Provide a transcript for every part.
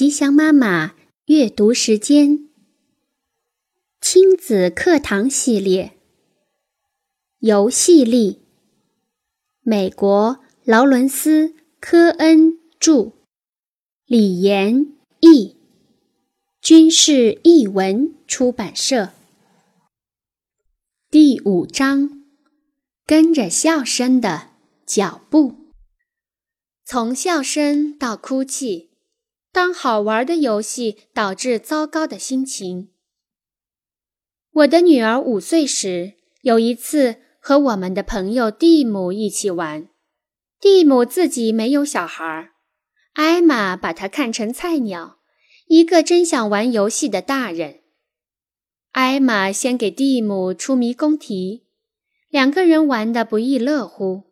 吉祥妈妈阅读时间，亲子课堂系列，游戏力。美国劳伦斯·科恩著，李延译，军事译文出版社。第五章，跟着笑声的脚步，从笑声到哭泣。当好玩的游戏导致糟糕的心情。我的女儿五岁时，有一次和我们的朋友蒂姆一起玩。蒂姆自己没有小孩，艾玛把他看成菜鸟，一个真想玩游戏的大人。艾玛先给蒂姆出迷宫题，两个人玩得不亦乐乎。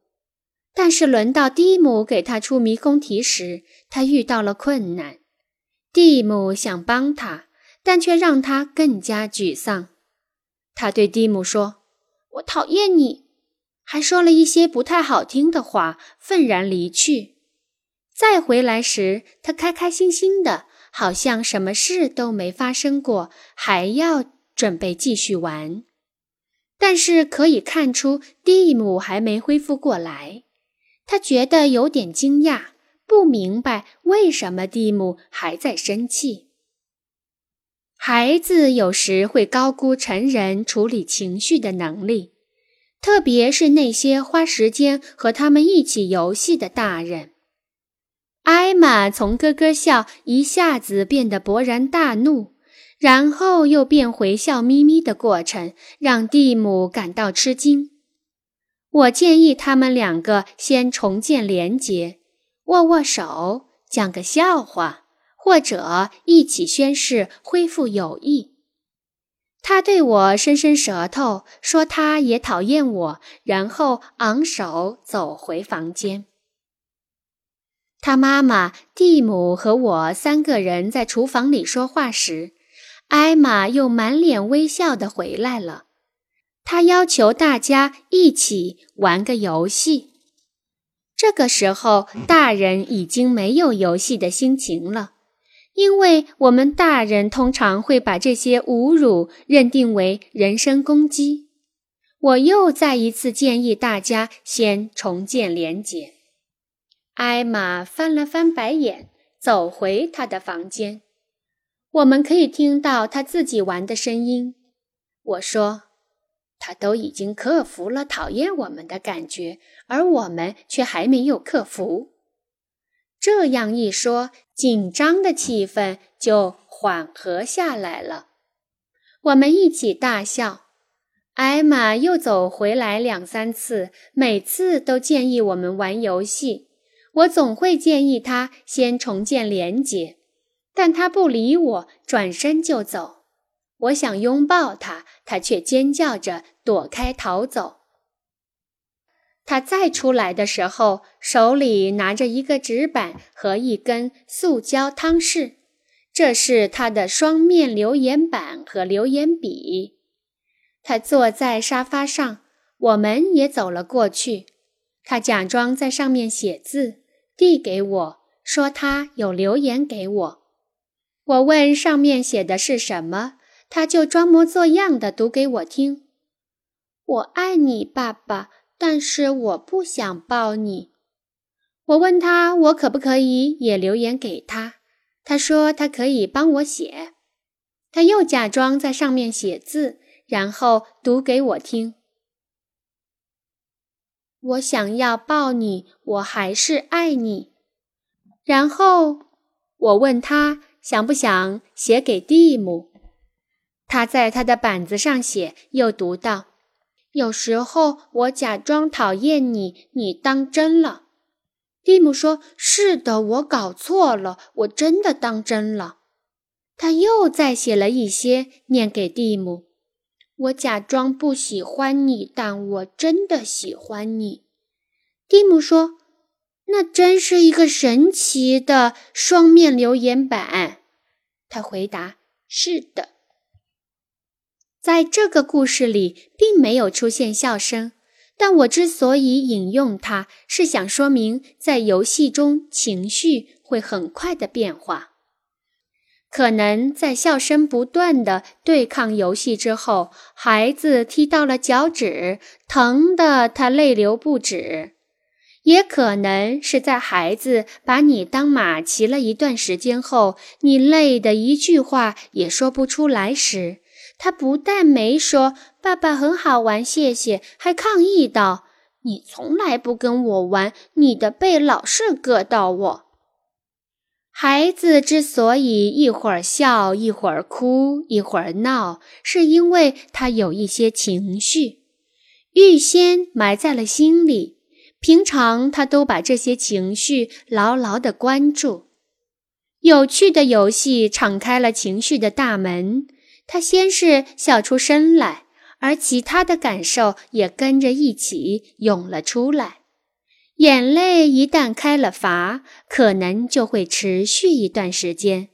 但是轮到蒂姆给他出迷宫题时，他遇到了困难。蒂姆想帮他，但却让他更加沮丧。他对蒂姆说：“我讨厌你。”还说了一些不太好听的话，愤然离去。再回来时，他开开心心的，好像什么事都没发生过，还要准备继续玩。但是可以看出，蒂姆还没恢复过来。他觉得有点惊讶，不明白为什么蒂姆还在生气。孩子有时会高估成人处理情绪的能力，特别是那些花时间和他们一起游戏的大人。艾玛从咯咯笑一下子变得勃然大怒，然后又变回笑眯眯的过程，让蒂姆感到吃惊。我建议他们两个先重建连结，握握手，讲个笑话，或者一起宣誓恢复友谊。他对我伸伸舌头，说他也讨厌我，然后昂首走回房间。他妈妈、蒂姆和我三个人在厨房里说话时，艾玛又满脸微笑地回来了。他要求大家一起玩个游戏。这个时候，大人已经没有游戏的心情了，因为我们大人通常会把这些侮辱认定为人身攻击。我又再一次建议大家先重建连接。艾玛翻了翻白眼，走回他的房间。我们可以听到他自己玩的声音。我说。他都已经克服了讨厌我们的感觉，而我们却还没有克服。这样一说，紧张的气氛就缓和下来了。我们一起大笑。艾玛又走回来两三次，每次都建议我们玩游戏。我总会建议他先重建连接，但他不理我，转身就走。我想拥抱他，他却尖叫着躲开逃走。他再出来的时候，手里拿着一个纸板和一根塑胶汤匙，这是他的双面留言板和留言笔。他坐在沙发上，我们也走了过去。他假装在上面写字，递给我说他有留言给我。我问上面写的是什么。他就装模作样的读给我听：“我爱你，爸爸，但是我不想抱你。”我问他，我可不可以也留言给他？他说他可以帮我写。他又假装在上面写字，然后读给我听：“我想要抱你，我还是爱你。”然后我问他想不想写给蒂姆。他在他的板子上写，又读道：“有时候我假装讨厌你，你当真了。”蒂姆说：“是的，我搞错了，我真的当真了。”他又再写了一些，念给蒂姆：“我假装不喜欢你，但我真的喜欢你。”蒂姆说：“那真是一个神奇的双面留言板。”他回答：“是的。”在这个故事里，并没有出现笑声，但我之所以引用它，是想说明，在游戏中情绪会很快的变化。可能在笑声不断的对抗游戏之后，孩子踢到了脚趾，疼得他泪流不止；也可能是在孩子把你当马骑了一段时间后，你累得一句话也说不出来时，他不但没说“爸爸很好玩，谢谢”，还抗议道：“你从来不跟我玩，你的背老是硌到我。”孩子之所以一会儿笑，一会儿哭，一会儿闹，是因为他有一些情绪，预先埋在了心里。平常他都把这些情绪牢牢地关住。有趣的游戏敞开了情绪的大门，他先是笑出声来，而其他的感受也跟着一起涌了出来。眼泪一旦开了阀，可能就会持续一段时间。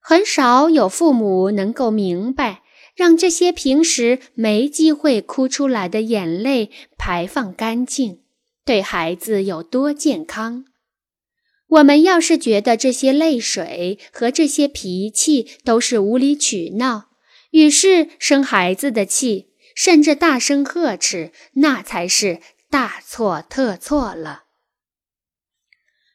很少有父母能够明白，让这些平时没机会哭出来的眼泪排放干净，对孩子有多健康。我们要是觉得这些泪水和这些脾气都是无理取闹，于是生孩子的气，甚至大声呵斥，那才是。大错特错了。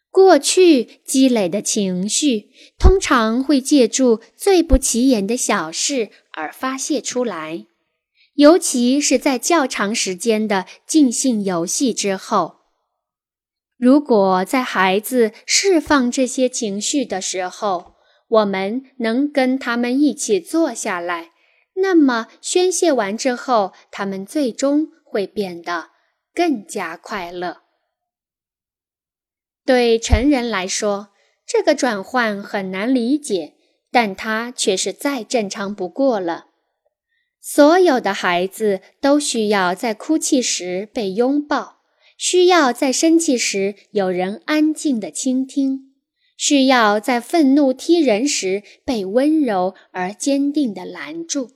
过去积累的情绪，通常会借助最不起眼的小事而发泄出来，尤其是在较长时间的尽兴游戏之后。如果在孩子释放这些情绪的时候，我们能跟他们一起坐下来，那么宣泄完之后，他们最终会变得。更加快乐。对成人来说，这个转换很难理解，但它却是再正常不过了。所有的孩子都需要在哭泣时被拥抱，需要在生气时有人安静的倾听，需要在愤怒踢人时被温柔而坚定的拦住。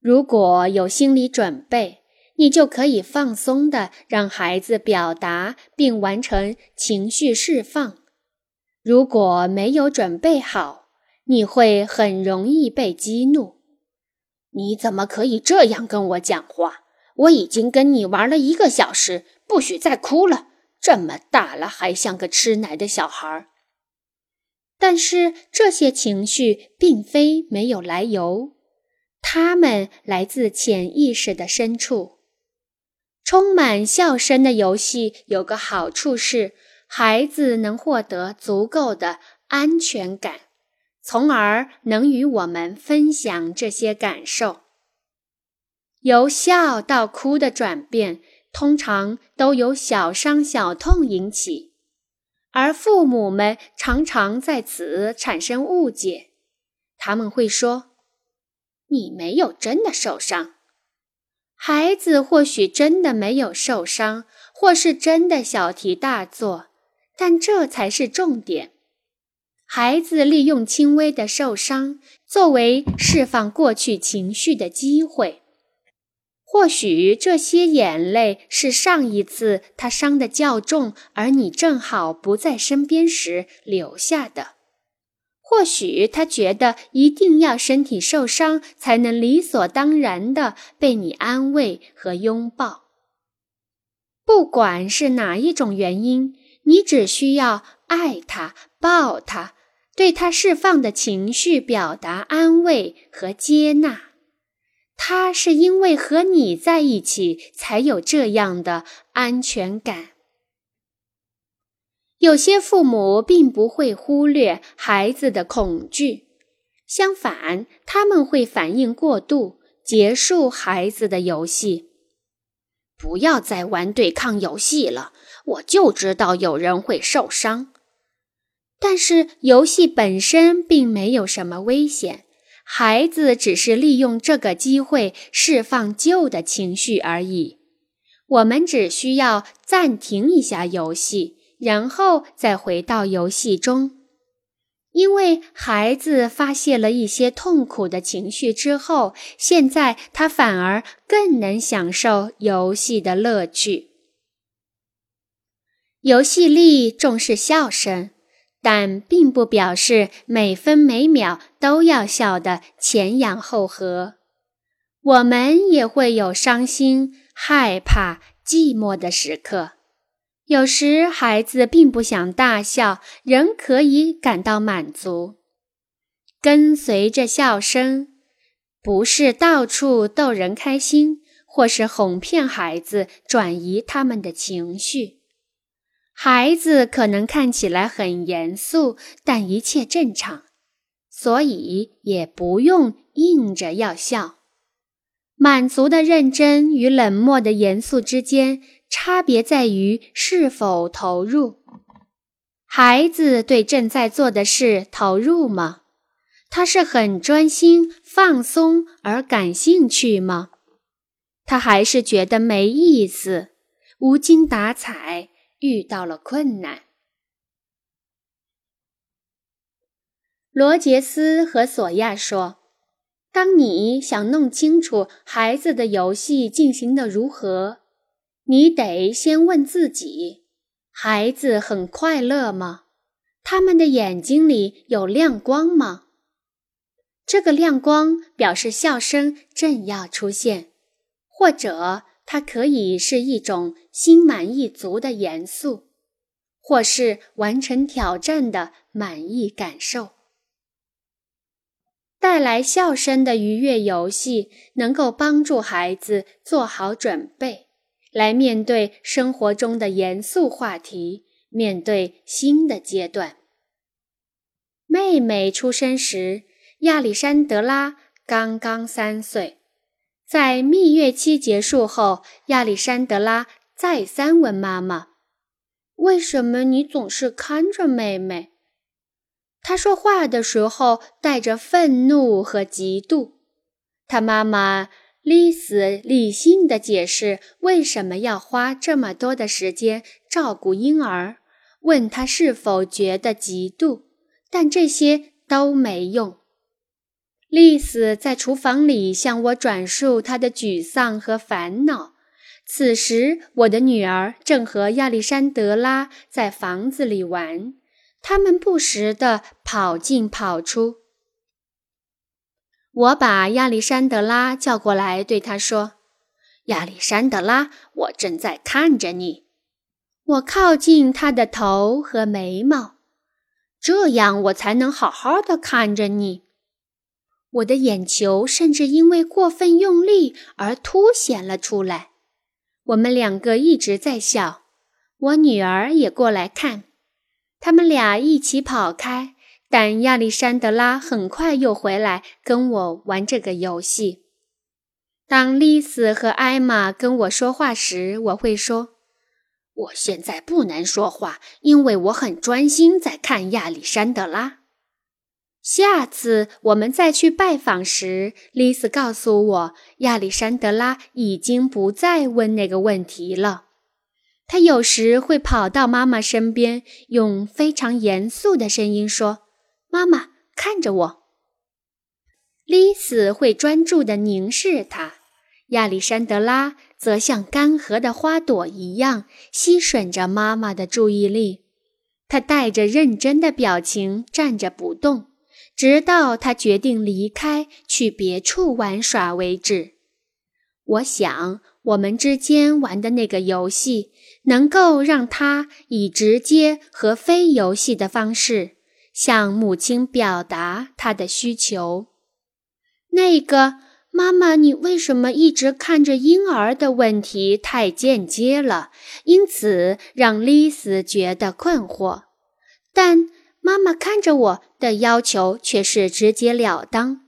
如果有心理准备。你就可以放松地让孩子表达并完成情绪释放。如果没有准备好，你会很容易被激怒。你怎么可以这样跟我讲话？我已经跟你玩了一个小时，不许再哭了。这么大了还像个吃奶的小孩。但是这些情绪并非没有来由，它们来自潜意识的深处。充满笑声的游戏有个好处是，孩子能获得足够的安全感，从而能与我们分享这些感受。由笑到哭的转变，通常都由小伤小痛引起，而父母们常常在此产生误解。他们会说：“你没有真的受伤。”孩子或许真的没有受伤，或是真的小题大做，但这才是重点。孩子利用轻微的受伤作为释放过去情绪的机会。或许这些眼泪是上一次他伤得较重，而你正好不在身边时留下的。或许他觉得一定要身体受伤才能理所当然的被你安慰和拥抱。不管是哪一种原因，你只需要爱他、抱他，对他释放的情绪表达安慰和接纳。他是因为和你在一起才有这样的安全感。有些父母并不会忽略孩子的恐惧，相反，他们会反应过度，结束孩子的游戏。不要再玩对抗游戏了，我就知道有人会受伤。但是游戏本身并没有什么危险，孩子只是利用这个机会释放旧的情绪而已。我们只需要暂停一下游戏。然后再回到游戏中，因为孩子发泄了一些痛苦的情绪之后，现在他反而更能享受游戏的乐趣。游戏力重视笑声，但并不表示每分每秒都要笑得前仰后合。我们也会有伤心、害怕、寂寞的时刻。有时孩子并不想大笑，仍可以感到满足。跟随着笑声，不是到处逗人开心，或是哄骗孩子转移他们的情绪。孩子可能看起来很严肃，但一切正常，所以也不用硬着要笑。满足的认真与冷漠的严肃之间。差别在于是否投入。孩子对正在做的事投入吗？他是很专心、放松而感兴趣吗？他还是觉得没意思、无精打采，遇到了困难？罗杰斯和索亚说：“当你想弄清楚孩子的游戏进行的如何。”你得先问自己：孩子很快乐吗？他们的眼睛里有亮光吗？这个亮光表示笑声正要出现，或者它可以是一种心满意足的严肃，或是完成挑战的满意感受。带来笑声的愉悦游戏能够帮助孩子做好准备。来面对生活中的严肃话题，面对新的阶段。妹妹出生时，亚历山德拉刚刚三岁。在蜜月期结束后，亚历山德拉再三问妈妈：“为什么你总是看着妹妹？”她说话的时候带着愤怒和嫉妒。她妈妈。丽丝理性的解释为什么要花这么多的时间照顾婴儿，问他是否觉得嫉妒，但这些都没用。丽丝在厨房里向我转述她的沮丧和烦恼。此时，我的女儿正和亚历山德拉在房子里玩，他们不时地跑进跑出。我把亚历山德拉叫过来，对他说：“亚历山德拉，我正在看着你。”我靠近他的头和眉毛，这样我才能好好的看着你。我的眼球甚至因为过分用力而凸显了出来。我们两个一直在笑，我女儿也过来看，他们俩一起跑开。但亚历山德拉很快又回来跟我玩这个游戏。当丽丝和艾玛跟我说话时，我会说：“我现在不能说话，因为我很专心在看亚历山德拉。”下次我们再去拜访时，丽丝告诉我，亚历山德拉已经不再问那个问题了。他有时会跑到妈妈身边，用非常严肃的声音说。妈妈看着我，丽丝会专注地凝视他，亚历山德拉则像干涸的花朵一样吸吮着妈妈的注意力。他带着认真的表情站着不动，直到他决定离开去别处玩耍为止。我想，我们之间玩的那个游戏，能够让他以直接和非游戏的方式。向母亲表达他的需求。那个妈妈，你为什么一直看着婴儿的问题太间接了，因此让丽丝觉得困惑。但妈妈看着我的要求却是直截了当。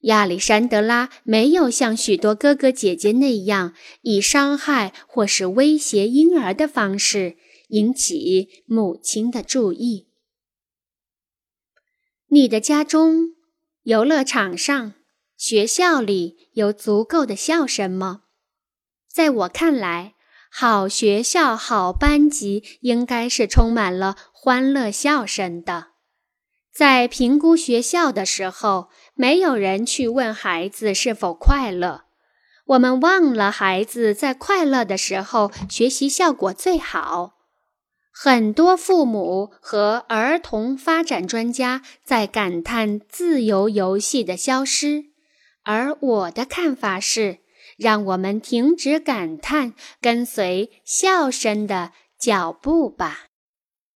亚历山德拉没有像许多哥哥姐姐那样以伤害或是威胁婴儿的方式引起母亲的注意。你的家中、游乐场上、学校里有足够的笑声吗？在我看来，好学校、好班级应该是充满了欢乐笑声的。在评估学校的时候，没有人去问孩子是否快乐。我们忘了孩子在快乐的时候学习效果最好。很多父母和儿童发展专家在感叹自由游戏的消失，而我的看法是，让我们停止感叹，跟随笑声的脚步吧。